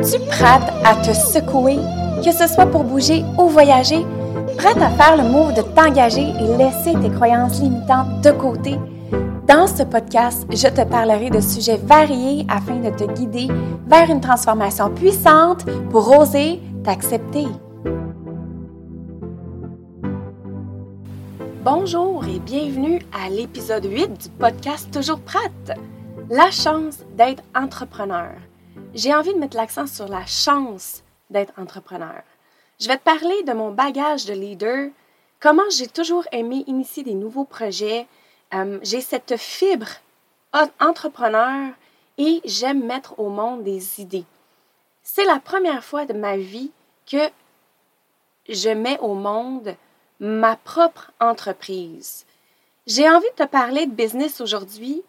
Es-tu prête à te secouer, que ce soit pour bouger ou voyager? Prête à faire le move de t'engager et laisser tes croyances limitantes de côté? Dans ce podcast, je te parlerai de sujets variés afin de te guider vers une transformation puissante pour oser t'accepter. Bonjour et bienvenue à l'épisode 8 du podcast Toujours prête. La chance d'être entrepreneur. J'ai envie de mettre l'accent sur la chance d'être entrepreneur. Je vais te parler de mon bagage de leader, comment j'ai toujours aimé initier des nouveaux projets. Euh, j'ai cette fibre entrepreneur et j'aime mettre au monde des idées. C'est la première fois de ma vie que je mets au monde ma propre entreprise. J'ai envie de te parler de business aujourd'hui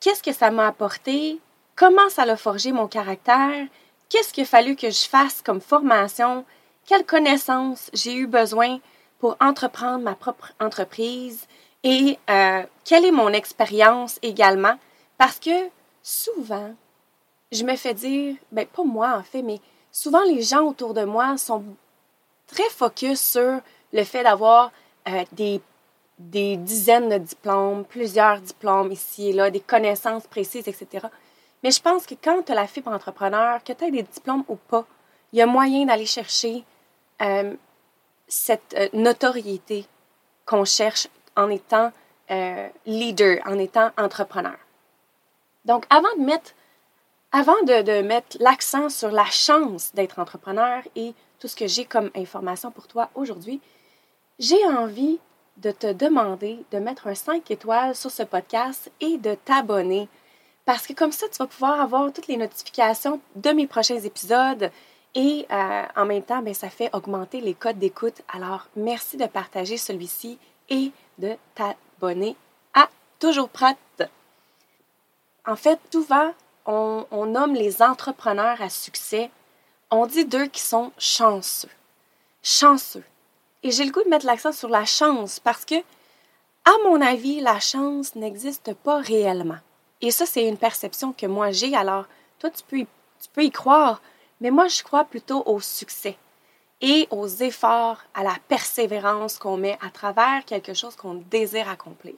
qu'est-ce que ça m'a apporté, comment ça a forgé mon caractère, qu'est-ce qu'il a fallu que je fasse comme formation, quelles connaissances j'ai eu besoin pour entreprendre ma propre entreprise? Et euh, quelle est mon expérience également? Parce que souvent, je me fais dire, ben pas moi en fait, mais souvent les gens autour de moi sont très focus sur le fait d'avoir euh, des des dizaines de diplômes, plusieurs diplômes ici et là, des connaissances précises, etc. Mais je pense que quand tu as la fibre entrepreneur, que tu aies des diplômes ou pas, il y a moyen d'aller chercher euh, cette euh, notoriété qu'on cherche en étant euh, leader, en étant entrepreneur. Donc, avant de mettre, avant de, de mettre l'accent sur la chance d'être entrepreneur et tout ce que j'ai comme information pour toi aujourd'hui, j'ai envie de te demander de mettre un 5 étoiles sur ce podcast et de t'abonner. Parce que comme ça, tu vas pouvoir avoir toutes les notifications de mes prochains épisodes et euh, en même temps, ben, ça fait augmenter les codes d'écoute. Alors, merci de partager celui-ci et de t'abonner à Toujours Prête. En fait, souvent, on, on nomme les entrepreneurs à succès. On dit d'eux qui sont chanceux. Chanceux. Et j'ai le goût de mettre l'accent sur la chance parce que, à mon avis, la chance n'existe pas réellement. Et ça, c'est une perception que moi j'ai. Alors, toi, tu peux, y, tu peux y croire, mais moi, je crois plutôt au succès et aux efforts, à la persévérance qu'on met à travers quelque chose qu'on désire accomplir.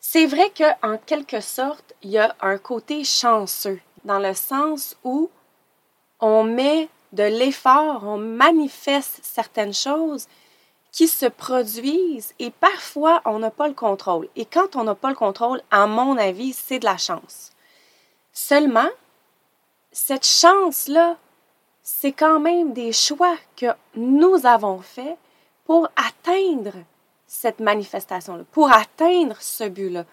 C'est vrai qu'en quelque sorte, il y a un côté chanceux, dans le sens où on met de l'effort, on manifeste certaines choses qui se produisent et parfois on n'a pas le contrôle. Et quand on n'a pas le contrôle, à mon avis, c'est de la chance. Seulement, cette chance-là, c'est quand même des choix que nous avons faits pour atteindre cette manifestation-là, pour atteindre ce but-là.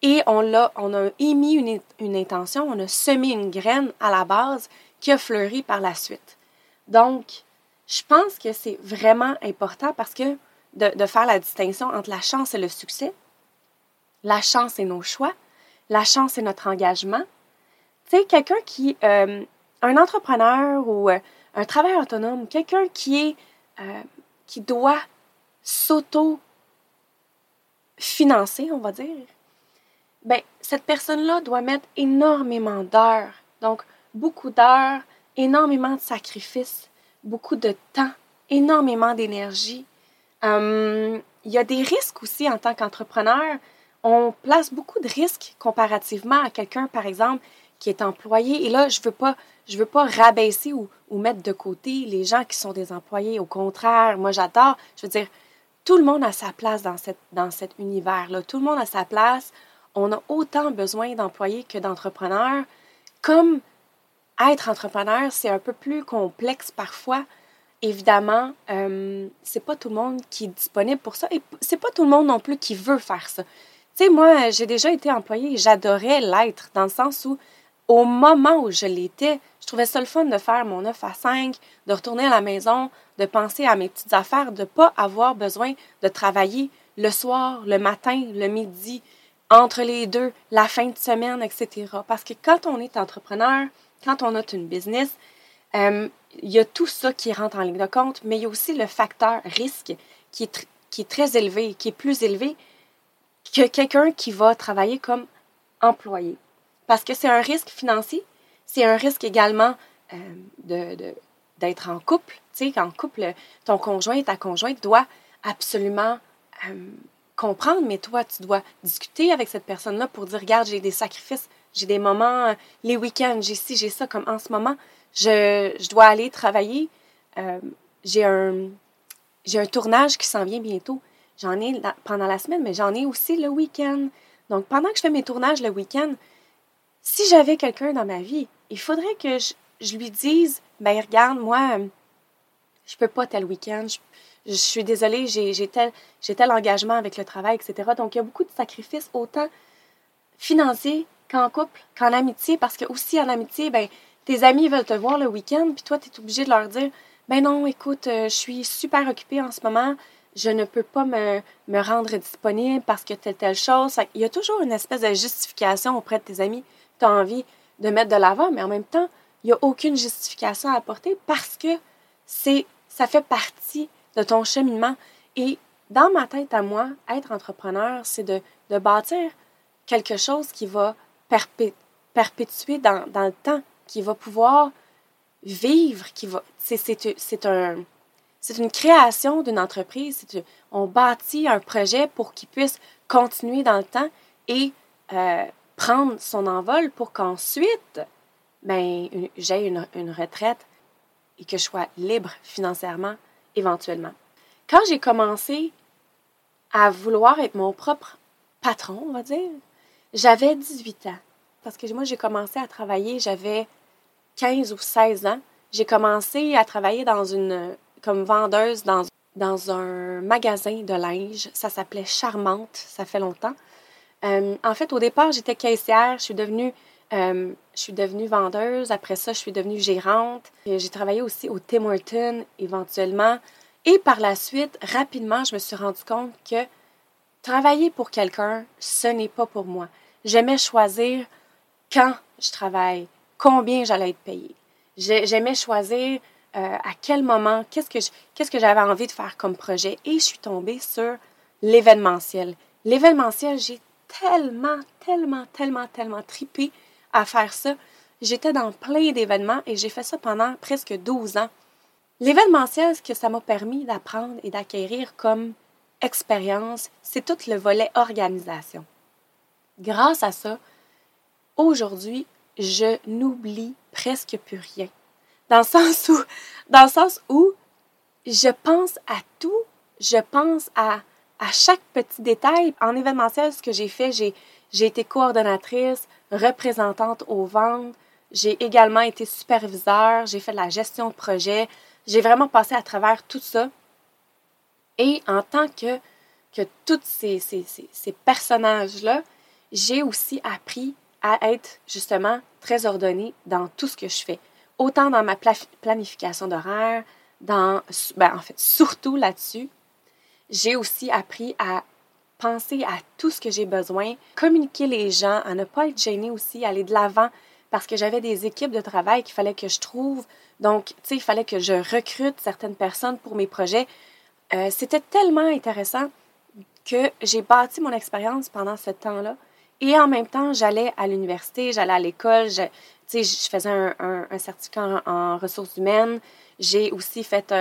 Et on, l'a, on a émis une, une intention, on a semé une graine à la base qui a fleuri par la suite. Donc, je pense que c'est vraiment important parce que de, faire la distinction entre la chance et le succès. La chance, c'est nos choix. La chance, c'est notre engagement. Tu sais, quelqu'un qui, euh, un entrepreneur ou euh, un travailleur autonome, quelqu'un qui est, euh, qui doit s'auto-financer, on va dire, ben, cette personne-là doit mettre énormément d'heures. Donc, beaucoup d'heures énormément de sacrifices, beaucoup de temps, énormément d'énergie. Hum, il y a des risques aussi en tant qu'entrepreneur. On place beaucoup de risques comparativement à quelqu'un, par exemple, qui est employé. Et là, je ne veux, pas, veux pas rabaisser ou, ou, mettre de côté les gens qui sont des employés. Au contraire, moi, j'adore. Je veux dire, tout le monde a sa place dans, cette, dans cet univers-là. Tout le monde a sa place. On a autant besoin d'employés que d'entrepreneurs. Comme être entrepreneur, c'est un peu plus complexe parfois. Évidemment, euh, c'est pas tout le monde qui est disponible pour ça et c'est pas tout le monde non plus qui veut faire ça. Tu sais, moi, j'ai déjà été employée et j'adorais l'être dans le sens où, au moment où je l'étais, je trouvais ça le fun de faire mon 9 à 5, de retourner à la maison, de penser à mes petites affaires, de pas avoir besoin de travailler le soir, le matin, le midi, entre les deux, la fin de semaine, etc. Parce que quand on est entrepreneur, quand on a une business, euh, il y a tout ça qui rentre en ligne de compte, mais il y a aussi le facteur risque qui est, très élevé, qui est plus élevé que quelqu'un qui va travailler comme employé. Parce que c'est un risque financier, c'est un risque également de, d'être en couple. Tu sais, qu'en couple, ton conjoint, ta conjointe doit absolument comprendre, mais toi, tu dois discuter avec cette personne-là pour dire, regarde, j'ai des sacrifices, j'ai des moments, les week-ends, j'ai ci, j'ai ça, comme en ce moment, je, je dois aller travailler. j'ai un, j'ai un tournage qui s'en vient bientôt. J'en ai pendant la semaine, mais j'en ai aussi le week-end. Donc, pendant que je fais mes tournages le week-end, si j'avais quelqu'un dans ma vie, il faudrait que je, lui dise, ben regarde, moi, je peux pas tel week-end, je, suis désolée, j'ai tel, tel engagement avec le travail, etc. Donc, il y a beaucoup de sacrifices, autant financiers qu'en couple, qu'en amitié, parce que aussi en amitié, ben, tes amis veulent te voir le week-end, puis toi, tu es obligé de leur dire, ben non, écoute, euh, je suis super occupée en ce moment, je ne peux pas me, me rendre disponible parce que telle, telle chose. Il y a toujours une espèce de justification auprès de tes amis tu as envie de mettre de l'avant, mais en même temps, il n'y a aucune justification à apporter parce que c'est ça fait partie de ton cheminement. Et dans ma tête à moi, être entrepreneur, c'est de, de, bâtir quelque chose qui va perpétuer dans, le temps, qui va pouvoir vivre, qui va. C'est une création d'une entreprise. On bâtit un projet pour qu'il puisse continuer dans le temps et euh, prendre son envol pour qu'ensuite, ben, j'ai une, une, retraite et que je sois libre financièrement éventuellement. Quand j'ai commencé à vouloir être mon propre patron, on va dire, j'avais 18 ans. Parce que moi, j'ai commencé à travailler, j'avais 15 ou 16 ans. J'ai commencé à travailler dans une, comme vendeuse dans, dans un magasin de linge. Ça s'appelait Charmante, ça fait longtemps. Euh, en fait, au départ, j'étais caissière. Je suis devenue, euh, devenue vendeuse. Après ça, je suis devenue gérante. J'ai travaillé aussi au Tim Hortons éventuellement. Et par la suite, rapidement, je me suis rendu compte que travailler pour quelqu'un, ce n'est pas pour moi. J'aimais choisir quand je travaille, combien j'allais être payée. J'aimais choisir euh, à quel moment, qu'est-ce que qu'est-ce que j'avais envie de faire comme projet. Et je suis tombée sur l'événementiel. L'événementiel, j'ai tellement, tellement, tellement, tellement tripé à faire ça. J'étais dans plein d'événements et j'ai fait ça pendant presque 12 ans. L'événementiel, ce que ça m'a permis d'apprendre et d'acquérir comme expérience, c'est tout le volet organisation. Grâce à ça, aujourd'hui, je n'oublie presque plus rien. Dans le sens où, dans le sens où je pense à tout, je pense à, à chaque petit détail. En événementiel, ce que j'ai fait, j'ai, j'ai été coordonnatrice, représentante aux ventes, j'ai également été superviseur, j'ai fait de la gestion de projet, j'ai vraiment passé à travers tout ça. Et en tant que, que tous ces, ces, ces, ces personnages-là, j'ai aussi appris à être justement très ordonnée dans tout ce que je fais autant dans ma planification d'horaire, dans, ben, en fait, surtout là-dessus, j'ai aussi appris à penser à tout ce que j'ai besoin, communiquer les gens, à ne pas être gêné aussi, aller de l'avant, parce que j'avais des équipes de travail qu'il fallait que je trouve. Donc, tu sais, il fallait que je recrute certaines personnes pour mes projets. Euh, c'était tellement intéressant que j'ai bâti mon expérience pendant ce temps-là. Et en même temps, j'allais à l'université, j'allais à l'école, je faisais un, certificat en, ressources humaines. J'ai aussi fait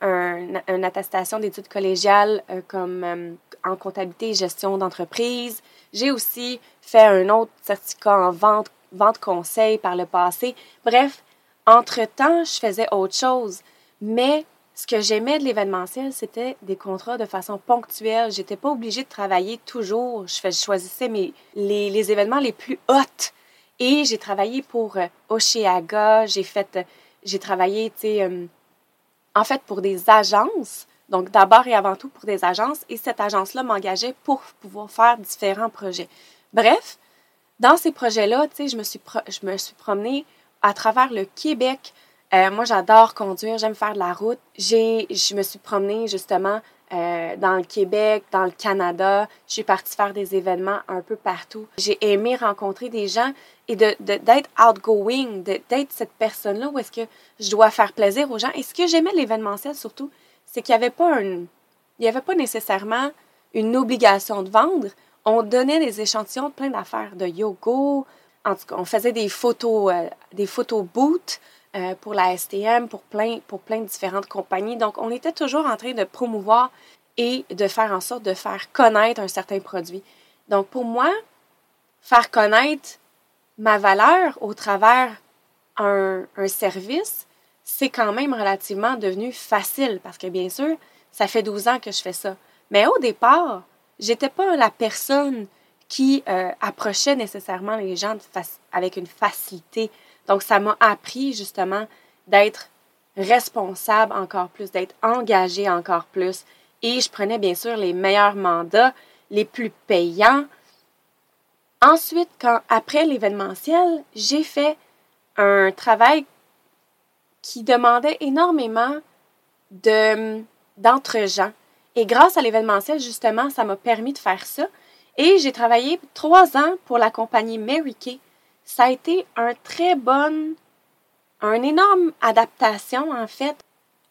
une attestation d'études collégiales euh, comme euh, en comptabilité et gestion d'entreprise. J'ai aussi fait un autre certificat en vente, vente conseil par le passé. Bref, entre-temps, je faisais autre chose. Mais ce que j'aimais de l'événementiel, c'était des contrats de façon ponctuelle. J'étais pas obligée de travailler toujours. Je, choisissais mes, les, événements les plus hauts et j'ai travaillé pour euh, Oceaga, j'ai fait, euh, j'ai travaillé, tu sais, euh, en fait, pour des agences. Donc, d'abord et avant tout pour des agences. Et cette agence-là m'engageait pour pouvoir faire différents projets. Bref, dans ces projets-là, tu sais, je me suis, je me suis promenée à travers le Québec. Moi, j'adore conduire, j'aime faire de la route. J'ai, je me suis promenée justement euh, dans le Québec, dans le Canada. Je suis partie faire des événements un peu partout. J'ai aimé rencontrer des gens et de, d'être outgoing, d'être cette personne-là où est-ce que je dois faire plaisir aux gens. Et ce que j'aimais de l'événementiel surtout, c'est qu'il n'y avait pas avait pas nécessairement une obligation de vendre. On donnait des échantillons de plein d'affaires, de yoga. En tout cas, on faisait des photos, euh, des photos euh, pour la STM, pour plein, de différentes compagnies. Donc, on était toujours en train de promouvoir et de faire en sorte de faire connaître un certain produit. Donc, pour moi, faire connaître ma valeur au travers un, un service, c'est quand même relativement devenu facile parce que, bien sûr, ça fait 12 ans que je fais ça. Mais au départ, j'étais pas la personne qui euh, approchait nécessairement les gens avec une facilité. Donc, ça m'a appris justement d'être responsable encore plus, d'être engagée encore plus. Et je prenais bien sûr les meilleurs mandats, les plus payants. Ensuite, quand après l'événementiel, j'ai fait un travail qui demandait énormément de d'entre-gens. Et grâce à l'événementiel, justement, ça m'a permis de faire ça. Et j'ai travaillé trois ans pour la compagnie Mary Kay. Ça a été un très bon, un énorme adaptation, en fait.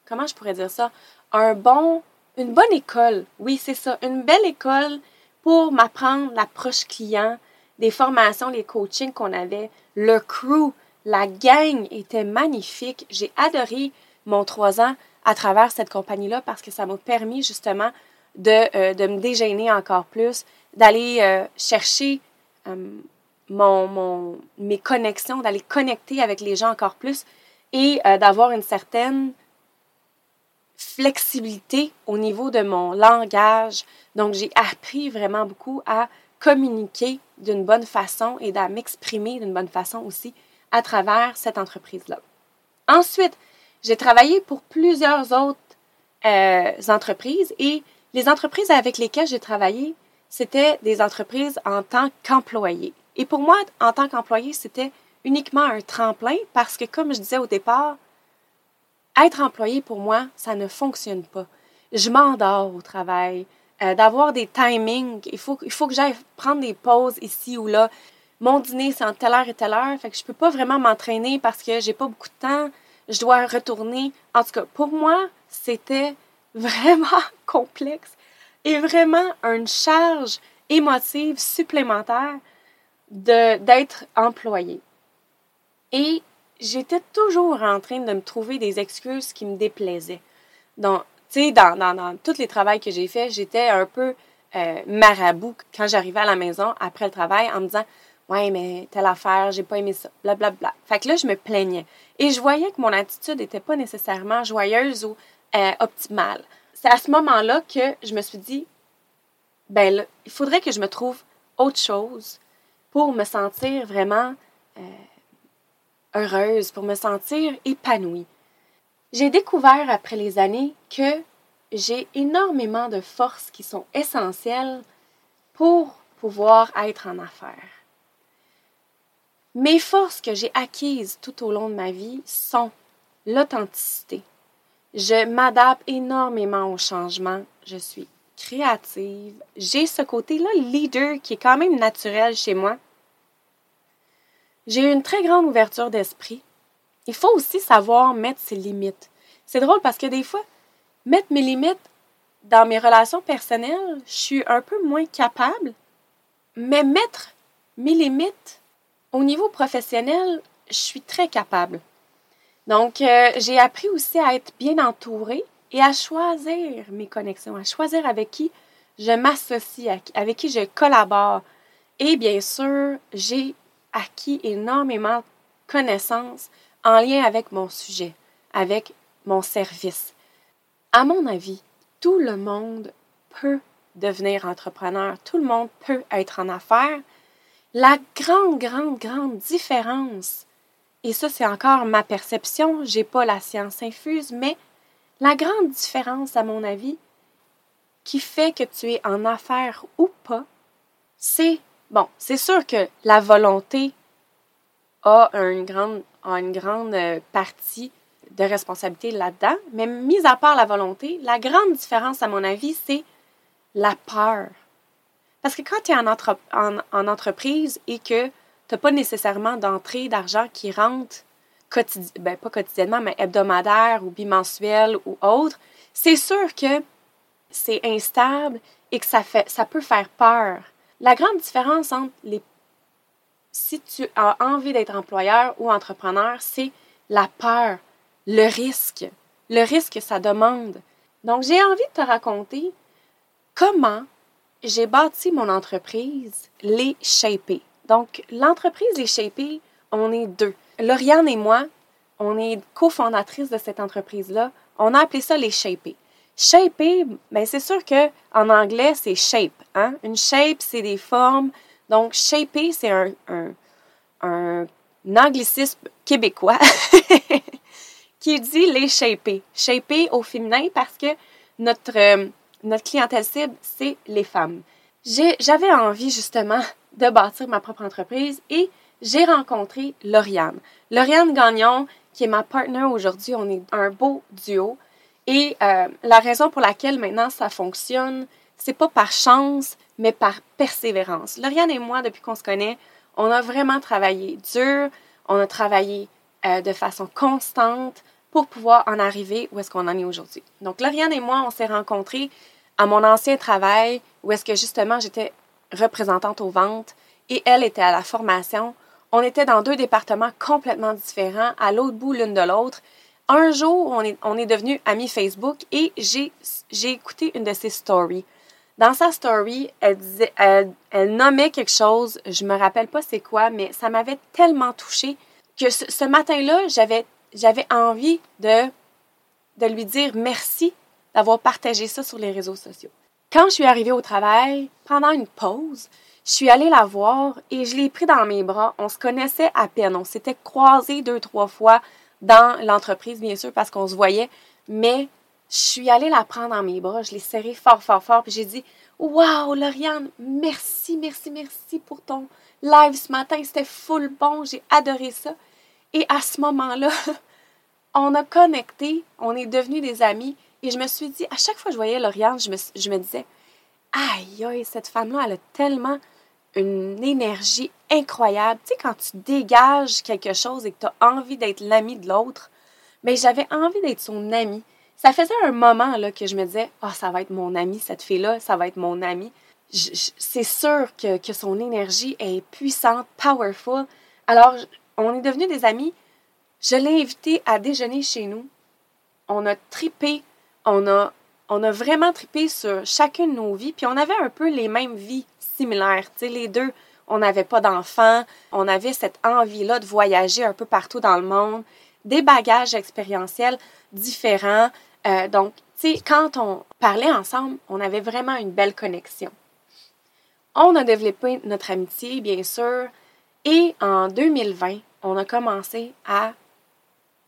Comment je pourrais dire ça? Un bon, une bonne école. Oui, c'est ça. Une belle école pour m'apprendre l'approche client, des formations, les coachings qu'on avait, le crew, la gang était magnifique. J'ai adoré mon trois ans à travers cette compagnie-là parce que ça m'a permis justement de, euh, de, me déjeuner encore plus, d'aller euh, chercher euh, mon, mes connexions, d'aller connecter avec les gens encore plus et d'avoir une certaine flexibilité au niveau de mon langage. Donc, j'ai appris vraiment beaucoup à communiquer d'une bonne façon et à m'exprimer d'une bonne façon aussi à travers cette entreprise-là. Ensuite, j'ai travaillé pour plusieurs autres euh, entreprises et les entreprises avec lesquelles j'ai travaillé, c'était des entreprises en tant qu'employé. Et pour moi, en tant qu'employé, c'était uniquement un tremplin parce que, comme je disais au départ, être employé, pour moi, ça ne fonctionne pas. Je m'endors au travail. Euh, d'avoir des timings, il faut, il faut que j'aille prendre des pauses ici ou là. Mon dîner, c'est en telle heure et telle heure, fait que je peux pas vraiment m'entraîner parce que j'ai pas beaucoup de temps je dois retourner. En tout cas, pour moi, c'était vraiment complexe et vraiment une charge émotive supplémentaire d'être employée. Et j'étais toujours en train de me trouver des excuses qui me déplaisaient. Donc, tu sais, dans, dans, dans tous les travaux que j'ai faits, j'étais un peu euh, marabout quand j'arrivais à la maison après le travail en me disant Ouais, mais telle affaire, j'ai pas aimé ça, blablabla. Bla, bla. Fait que là, je me plaignais. Et je voyais que mon attitude n'était pas nécessairement joyeuse ou euh, optimale. C'est à ce moment-là que je me suis dit, ben là, il faudrait que je me trouve autre chose pour me sentir vraiment euh, heureuse, pour me sentir épanouie. J'ai découvert après les années que j'ai énormément de forces qui sont essentielles pour pouvoir être en affaires. Mes forces que j'ai acquises tout au long de ma vie sont l'authenticité. Je m'adapte énormément au changement. Je suis créative. J'ai ce côté-là leader qui est quand même naturel chez moi. J'ai une très grande ouverture d'esprit. Il faut aussi savoir mettre ses limites. C'est drôle parce que des fois, mettre mes limites dans mes relations personnelles, je suis un peu moins capable. Mais mettre mes limites au niveau professionnel, je suis très capable. Donc, euh, j'ai appris aussi à être bien entourée et à choisir mes connexions, à choisir avec qui je m'associe, avec qui je collabore. Et bien sûr, j'ai acquis énormément de connaissances en lien avec mon sujet, avec mon service. À mon avis, tout le monde peut devenir entrepreneur, tout le monde peut être en affaires, la grande, grande, grande différence, et ça c'est encore ma perception, j'ai pas la science infuse, mais la grande différence, à mon avis, qui fait que tu es en affaires ou pas, c'est, bon, c'est sûr que la volonté a une grande, a une grande euh, partie de responsabilité là-dedans, mais mis à part la volonté, la grande différence, à mon avis, c'est la peur. Parce que quand tu es en, entreprise et que tu n'as pas nécessairement d'entrée d'argent qui rentre ben, pas quotidiennement, mais hebdomadaire ou bimensuel ou autre, c'est sûr que c'est instable et que ça, fait, ça peut faire peur. La grande différence entre les si tu as envie d'être employeur ou entrepreneur, c'est la peur, le risque, le risque que ça demande. Donc, j'ai envie de te raconter comment j'ai bâti mon entreprise, Les Shapés. Donc, l'entreprise Les Shapés, on est deux. Lauriane et moi, on est cofondatrices de cette entreprise-là. On a appelé ça Les Shapés. Shaper, ben c'est sûr que en anglais, c'est shape. Hein? Une shape, c'est des formes. Donc, shaper, c'est un, un, anglicisme québécois qui dit les shaper. Shaper au féminin parce que notre, euh, notre clientèle cible, c'est les femmes. J'avais envie justement de bâtir ma propre entreprise et j'ai rencontré Lauriane. Lauriane Gagnon, qui est ma partenaire aujourd'hui, on est un beau duo. Et euh, la raison pour laquelle maintenant ça fonctionne, c'est pas par chance, mais par persévérance. Lauriane et moi, depuis qu'on se connaît, on a vraiment travaillé dur, on a travaillé euh, de façon constante pour pouvoir en arriver où est-ce qu'on en est aujourd'hui. Donc, Lauriane et moi, on s'est rencontrés à mon ancien travail où est-ce que justement j'étais représentante aux ventes et elle était à la formation. On était dans deux départements complètement différents, à l'autre bout l'une de l'autre, un jour, on est, on est devenu amis Facebook et j'ai, écouté une de ses stories. Dans sa story, elle, nommait quelque chose, je me rappelle pas c'est quoi, mais ça m'avait tellement touchée que ce, matin-là, j'avais, j'avais envie de, de lui dire merci d'avoir partagé ça sur les réseaux sociaux. Quand je suis arrivée au travail, pendant une pause, je suis allée la voir et je l'ai pris dans mes bras. On se connaissait à peine. On s'était croisés deux, trois fois dans l'entreprise, bien sûr, parce qu'on se voyait, mais je suis allée la prendre dans mes bras, je l'ai serrée fort, fort, fort, puis j'ai dit Wow, Lauriane, merci, merci, merci pour ton live ce matin, c'était full bon, j'ai adoré ça. Et à ce moment-là, on a connecté, on est devenus des amis, et je me suis dit, à chaque fois que je voyais Lauriane, je me, je me disais Aïe, aïe, cette femme-là, elle a tellement une énergie incroyable. Tu sais, quand tu dégages quelque chose et que tu as envie d'être l'ami de l'autre, mais j'avais envie d'être son ami. Ça faisait un moment là, que je me disais, ah, ça va être mon ami, cette fille-là, ça va être mon ami. C'est sûr que, son énergie est puissante, powerful. Alors, on est devenus des amis. Je l'ai invité à déjeuner chez nous. On a tripé, on a, on a vraiment tripé sur chacune de nos vies, puis on avait un peu les mêmes vies similaires. Tu sais, les deux, on n'avait pas d'enfants, on avait cette envie-là de voyager un peu partout dans le monde, des bagages expérientiels différents. Euh, donc, quand on parlait ensemble, on avait vraiment une belle connexion. On a développé notre amitié, bien sûr, et en 2020, on a commencé à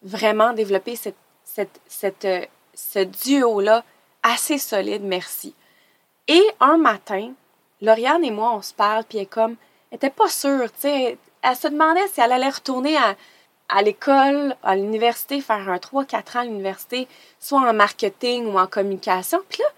vraiment développer cette, cette, cette, euh, ce duo-là assez solide, merci. Et un matin, Lauriane et moi, on se parle, puis elle comme, était pas sûre, tu sais. Elle se demandait si elle allait retourner à, l'école, à l'université, faire un 3-4 ans à l'université, soit en marketing ou en communication. Puis là,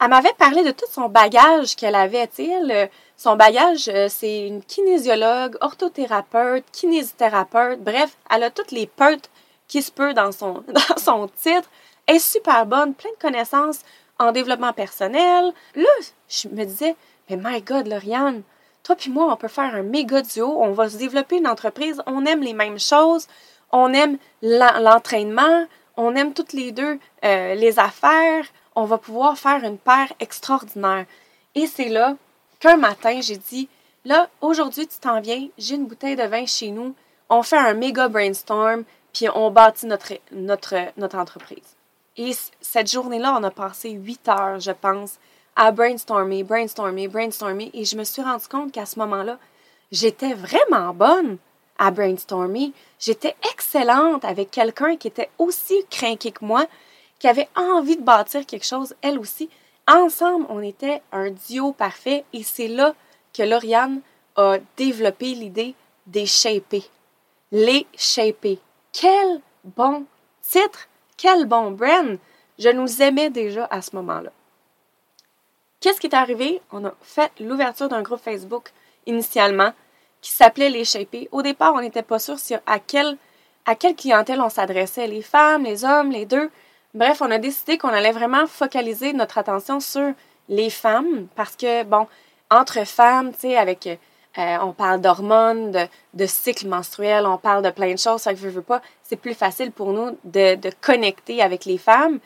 elle m'avait parlé de tout son bagage qu'elle avait. Tu sais, son bagage, euh, c'est une kinésiologue, orthothérapeute, kinésithérapeute. Bref, elle a toutes les peutes qui se peut dans son, dans son titre. Elle est super bonne, plein de connaissances en développement personnel. Là, je me disais, mais my God, Lauriane, toi puis moi, on peut faire un méga duo, on va se développer une entreprise, on aime les mêmes choses, on aime l'entraînement, on aime toutes les deux euh, les affaires, on va pouvoir faire une paire extraordinaire. Et c'est là qu'un matin, j'ai dit, là, aujourd'hui, tu t'en viens, j'ai une bouteille de vin chez nous, on fait un méga brainstorm, puis on bâtit notre, notre, notre entreprise. Et cette journée-là, on a passé huit heures, je pense, à brainstormer, brainstormer, brainstormer. Et je me suis rendu compte qu'à ce moment-là, j'étais vraiment bonne à brainstormer. J'étais excellente avec quelqu'un qui était aussi craqué que moi, qui avait envie de bâtir quelque chose, elle aussi. Ensemble, on était un duo parfait et c'est là que Lauriane a développé l'idée des shapés. Les shapés. Quel bon titre! Quel bon brand! Je nous aimais déjà à ce moment-là. Qu'est-ce qui est arrivé? On a fait l'ouverture d'un groupe Facebook initialement qui s'appelait Les Shapés. Au départ, on n'était pas sûr à à quelle clientèle on s'adressait, les femmes, les hommes, les deux. Bref, on a décidé qu'on allait vraiment focaliser notre attention sur les femmes parce que, bon, entre femmes, tu sais, avec Euh, on parle d'hormones, de, de cycle menstruel, on parle de plein de choses. Ça que je pas, c'est plus facile pour nous de, connecter avec les femmes.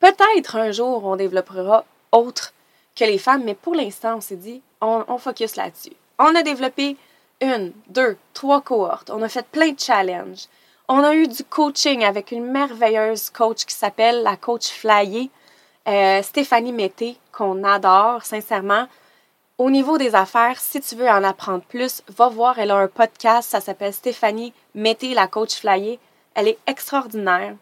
Peut-être un jour, on développera autre que les femmes, mais pour l'instant, on s'est dit, on, on focus là-dessus. On a développé une, deux, trois cohortes. On a fait plein de challenges. On a eu du coaching avec une merveilleuse coach qui s'appelle la coach Flyer, euh, Stéphanie Mété, qu'on adore sincèrement. Au niveau des affaires, si tu veux en apprendre plus, va voir, elle a un podcast, ça s'appelle Stéphanie Mété, la coach Flyer. Elle est extraordinaire.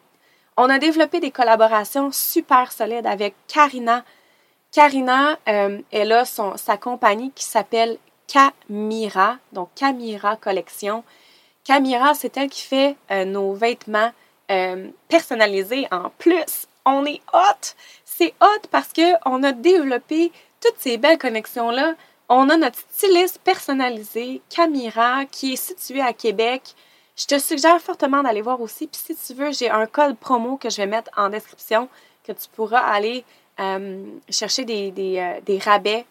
On a développé des collaborations super solides avec Karina. Karina, euh, elle a sa compagnie qui s'appelle Camira, donc Camira Collection. Camira, c'est elle qui fait euh, nos vêtements euh, personnalisés en plus. On est hot! C'est hot parce qu'on a développé toutes ces belles connexions-là. On a notre styliste personnalisé, Camira, qui est situé à Québec. Je te suggère fortement d'aller voir aussi. Puis si tu veux, j'ai un code promo que je vais mettre en description que tu pourras aller euh, chercher des, des rabais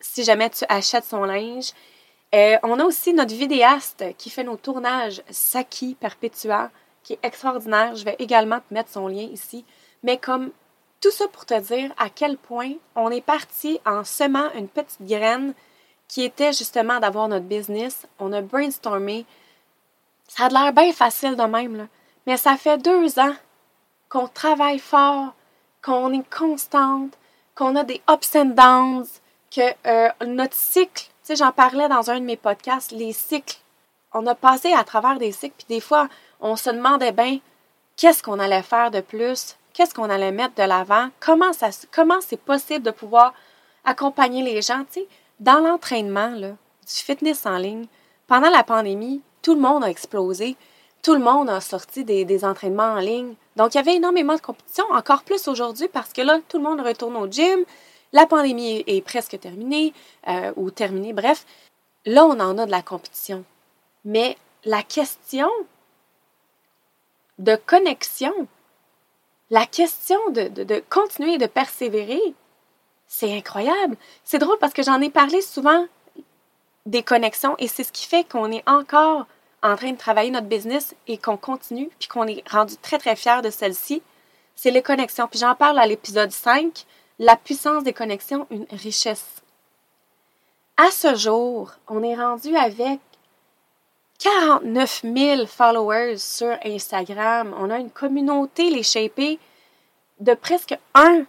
si jamais tu achètes son linge. Euh, on a aussi notre vidéaste qui fait nos tournages, Saki Perpetua, qui est extraordinaire. Je vais également te mettre son lien ici. Mais comme tout ça pour te dire à quel point on est parti en semant une petite graine qui était justement d'avoir notre business. On a brainstormé. Ça a l'air bien facile de même, mais ça fait deux ans qu'on travaille fort, qu'on est constante, qu'on a des ups and downs, que euh, notre cycle sais, j'en parlais dans un de mes podcasts, les cycles. On a passé à travers des cycles, puis des fois, on se demandait bien qu'est-ce qu'on allait faire de plus, qu'est-ce qu'on allait mettre de l'avant, comment c'est possible de pouvoir accompagner les gens? Tu sais, dans l'entraînement du fitness en ligne, pendant la pandémie, tout le monde a explosé. Tout le monde a sorti des, des entraînements en ligne. Donc, il y avait énormément de compétition, encore plus aujourd'hui parce que là, tout le monde retourne au gym, la pandémie est presque terminée, euh, ou terminée, bref. Là, on en a de la compétition. Mais la question de connexion, la question de, continuer de persévérer, c'est incroyable. C'est drôle parce que j'en ai parlé souvent des connexions et c'est ce qui fait qu'on est encore en train de travailler notre business et qu'on continue puis qu'on est rendu très très fier de celle-ci. C'est les connexions. Puis j'en parle à l'épisode 5 la puissance des connexions, une richesse. À ce jour, on est rendu avec 49 000 followers sur Instagram. On a une communauté, les Shapés, de presque 1,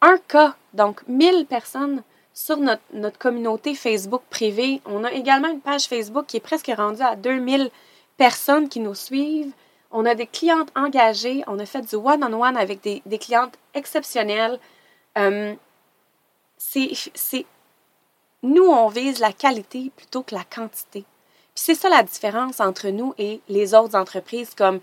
1 cas, donc 1000 personnes sur notre, notre, communauté Facebook privée. On a également une page Facebook qui est presque rendue à 2000 personnes qui nous suivent. On a des clientes engagées. On a fait du one-on-one avec des, des clientes exceptionnelles. Euh, c'est, nous, on vise la qualité plutôt que la quantité. Puis c'est ça la différence entre nous et les autres entreprises comme,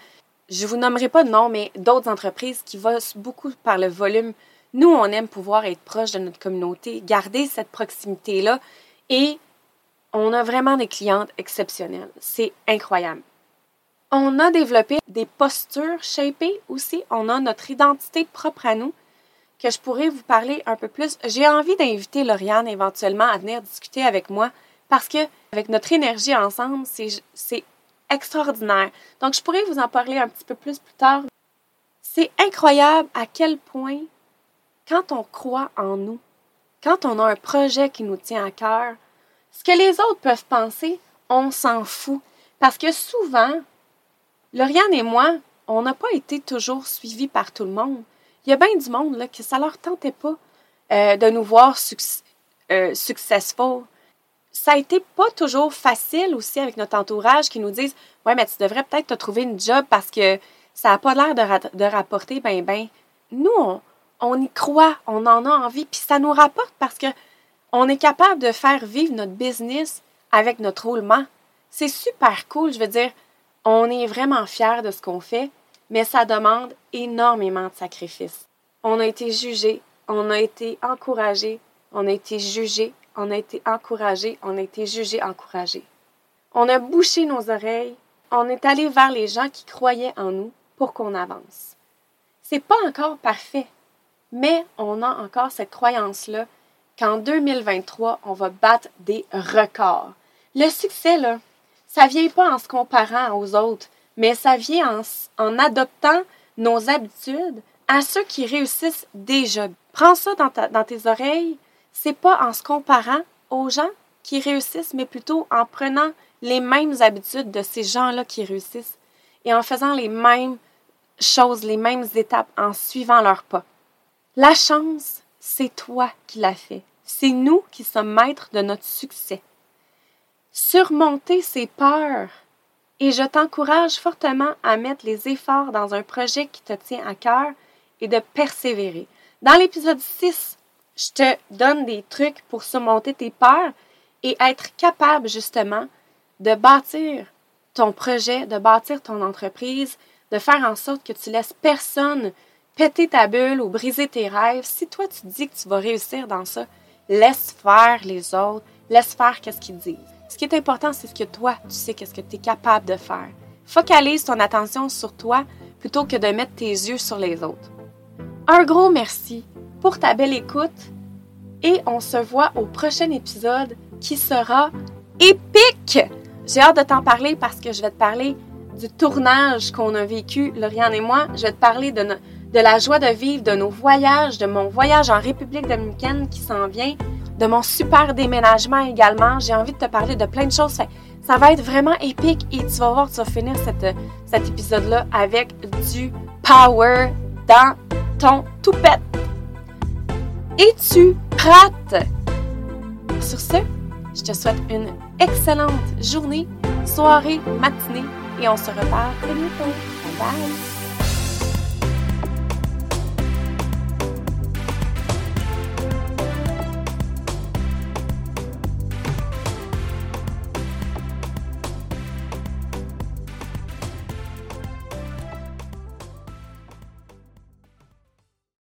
je vous nommerai pas de nom, mais d'autres entreprises qui vont beaucoup par le volume. Nous, on aime pouvoir être proche de notre communauté, garder cette proximité-là et on a vraiment des clientes exceptionnelles. C'est incroyable. On a développé des postures shapées aussi. On a notre identité propre à nous que je pourrais vous parler un peu plus. J'ai envie d'inviter Lauriane éventuellement à venir discuter avec moi parce que avec notre énergie ensemble, c'est extraordinaire. Donc, je pourrais vous en parler un petit peu plus plus tard. C'est incroyable à quel point, quand on croit en nous, quand on a un projet qui nous tient à cœur, ce que les autres peuvent penser, on s'en fout. Parce que souvent, Lauriane et moi, on n'a pas été toujours suivis par tout le monde il y a bien du monde là, que ça leur tentait pas euh, de nous voir euh, successful. Ça a été pas toujours facile aussi avec notre entourage qui nous disent Ouais, mais tu devrais peut-être te trouver une job parce que ça n'a pas l'air de, rapporter ben ben. Nous, on, on, y croit, on en a envie, puis ça nous rapporte parce que on est capable de faire vivre notre business avec notre roulement. C'est super cool, je veux dire, on est vraiment fiers de ce qu'on fait, mais ça demande énormément de sacrifices. On a été jugé, on a été encouragé, on a été jugé, on a été encouragé, on a été jugé, encouragé. On a bouché nos oreilles, on est allé vers les gens qui croyaient en nous pour qu'on avance. C'est pas encore parfait, mais on a encore cette croyance-là qu'en 2023, on va battre des records. Le succès, là, ça vient pas en se comparant aux autres, mais ça vient en, en adoptant nos habitudes à ceux qui réussissent déjà. Prends ça dans, dans tes oreilles. C'est pas en se comparant aux gens qui réussissent, mais plutôt en prenant les mêmes habitudes de ces gens-là qui réussissent et en faisant les mêmes choses, les mêmes étapes, en suivant leurs pas. La chance, c'est toi qui l'as fait. C'est nous qui sommes maîtres de notre succès. Surmonter ses peurs. Et je t'encourage fortement à mettre les efforts dans un projet qui te tient à cœur et de persévérer. Dans l'épisode 6, je te donne des trucs pour surmonter tes peurs et être capable justement de bâtir ton projet, de bâtir ton entreprise, de faire en sorte que tu laisses personne péter ta bulle ou briser tes rêves. Si toi tu dis que tu vas réussir dans ça, laisse faire les autres, laisse faire qu'est-ce qu'ils disent. Ce qui est important, c'est ce que toi, tu sais qu'est-ce que tu es capable de faire. Focalise ton attention sur toi plutôt que de mettre tes yeux sur les autres. Un gros merci pour ta belle écoute et on se voit au prochain épisode qui sera épique. J'ai hâte de t'en parler parce que je vais te parler du tournage qu'on a vécu, Lauriane et moi. Je vais te parler de, la joie de vivre, de nos voyages, de mon voyage en République dominicaine qui s'en vient, de mon super déménagement également. J'ai envie de te parler de plein de choses. ça va être vraiment épique et tu vas voir, tu vas finir cet épisode-là avec du power dans ton toupette. Es-tu prête? Sur ce, je te souhaite une excellente journée, soirée, matinée et on se reparle très bientôt. Bye!